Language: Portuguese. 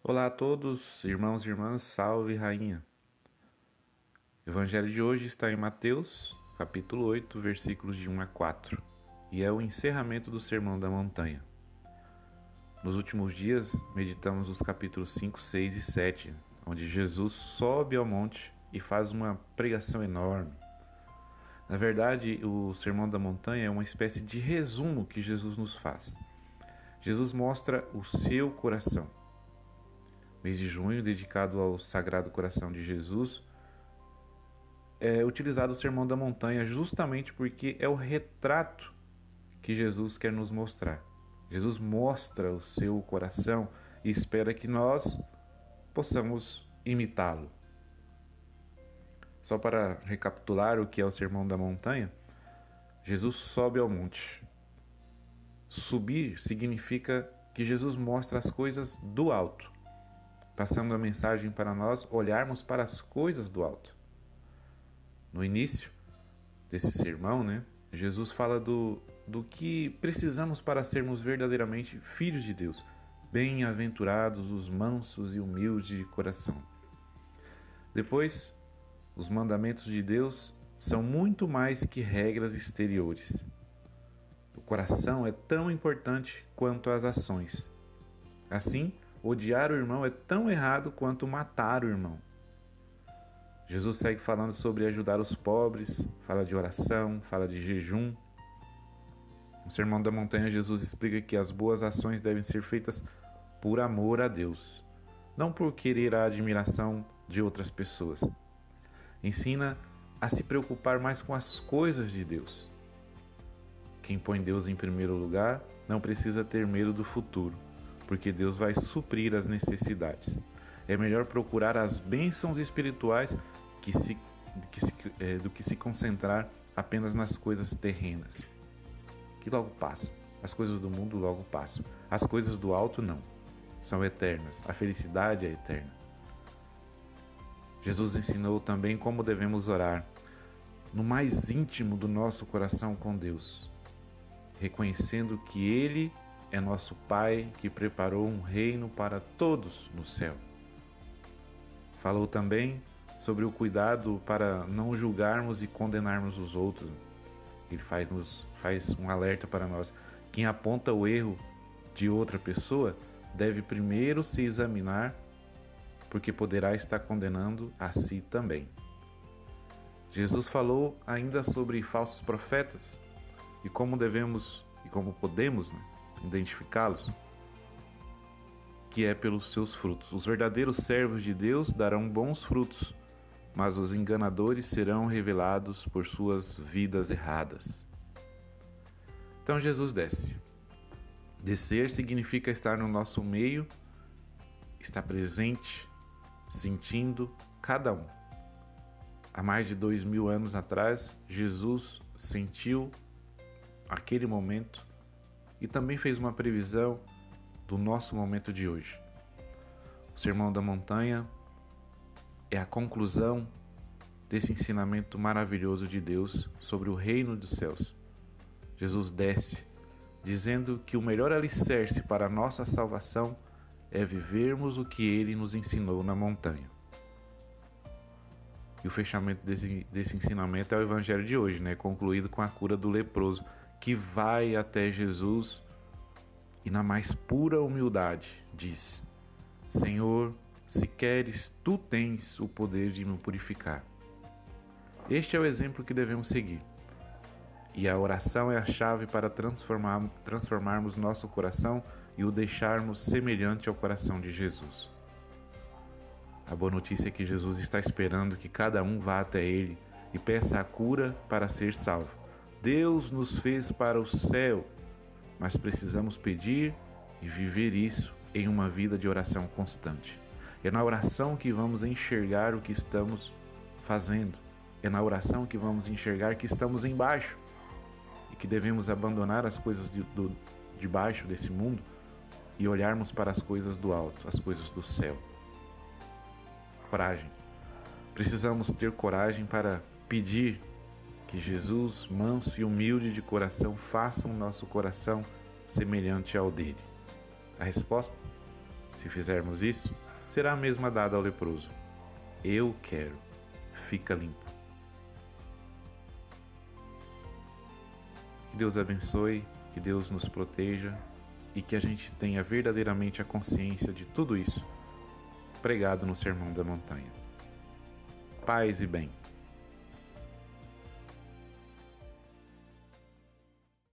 Olá a todos, irmãos e irmãs, salve rainha. O evangelho de hoje está em Mateus, capítulo 8, versículos de 1 a 4, e é o encerramento do Sermão da Montanha. Nos últimos dias, meditamos os capítulos 5, 6 e 7, onde Jesus sobe ao monte e faz uma pregação enorme. Na verdade, o Sermão da Montanha é uma espécie de resumo que Jesus nos faz. Jesus mostra o seu coração mês de junho, dedicado ao Sagrado Coração de Jesus, é utilizado o Sermão da Montanha justamente porque é o retrato que Jesus quer nos mostrar. Jesus mostra o seu coração e espera que nós possamos imitá-lo. Só para recapitular o que é o Sermão da Montanha, Jesus sobe ao monte. Subir significa que Jesus mostra as coisas do alto passando a mensagem para nós olharmos para as coisas do alto. No início desse sermão, né, Jesus fala do, do que precisamos para sermos verdadeiramente filhos de Deus. Bem-aventurados os mansos e humildes de coração. Depois, os mandamentos de Deus são muito mais que regras exteriores. O coração é tão importante quanto as ações. Assim, Odiar o irmão é tão errado quanto matar o irmão. Jesus segue falando sobre ajudar os pobres, fala de oração, fala de jejum. No Sermão da Montanha, Jesus explica que as boas ações devem ser feitas por amor a Deus, não por querer a admiração de outras pessoas. Ensina a se preocupar mais com as coisas de Deus. Quem põe Deus em primeiro lugar não precisa ter medo do futuro porque Deus vai suprir as necessidades. É melhor procurar as bênçãos espirituais que se, que se, é, do que se concentrar apenas nas coisas terrenas, que logo passam. As coisas do mundo logo passam. As coisas do alto não. São eternas. A felicidade é eterna. Jesus ensinou também como devemos orar no mais íntimo do nosso coração com Deus, reconhecendo que Ele é nosso Pai que preparou um reino para todos no céu. Falou também sobre o cuidado para não julgarmos e condenarmos os outros. Ele faz, nos, faz um alerta para nós. Quem aponta o erro de outra pessoa deve primeiro se examinar, porque poderá estar condenando a si também. Jesus falou ainda sobre falsos profetas e como devemos e como podemos né, identificá-los, que é pelos seus frutos. Os verdadeiros servos de Deus darão bons frutos, mas os enganadores serão revelados por suas vidas erradas. Então Jesus desce. Descer significa estar no nosso meio, estar presente, sentindo cada um. Há mais de dois mil anos atrás, Jesus sentiu aquele momento e também fez uma previsão do nosso momento de hoje. O Sermão da Montanha é a conclusão desse ensinamento maravilhoso de Deus sobre o reino dos céus. Jesus desce, dizendo que o melhor alicerce para a nossa salvação é vivermos o que ele nos ensinou na montanha. E o fechamento desse, desse ensinamento é o evangelho de hoje, né? concluído com a cura do leproso que vai até Jesus e, na mais pura humildade, diz: Senhor, se queres, tu tens o poder de me purificar. Este é o exemplo que devemos seguir. E a oração é a chave para transformar, transformarmos nosso coração e o deixarmos semelhante ao coração de Jesus. A boa notícia é que Jesus está esperando que cada um vá até Ele e peça a cura para ser salvo. Deus nos fez para o céu, mas precisamos pedir e viver isso em uma vida de oração constante. É na oração que vamos enxergar o que estamos fazendo. É na oração que vamos enxergar que estamos embaixo e que devemos abandonar as coisas de, do, de baixo desse mundo e olharmos para as coisas do alto, as coisas do céu. Coragem. Precisamos ter coragem para pedir que Jesus, manso e humilde de coração, faça o nosso coração semelhante ao dele. A resposta? Se fizermos isso, será a mesma dada ao leproso. Eu quero, fica limpo. Que Deus abençoe, que Deus nos proteja e que a gente tenha verdadeiramente a consciência de tudo isso pregado no Sermão da Montanha. Paz e bem.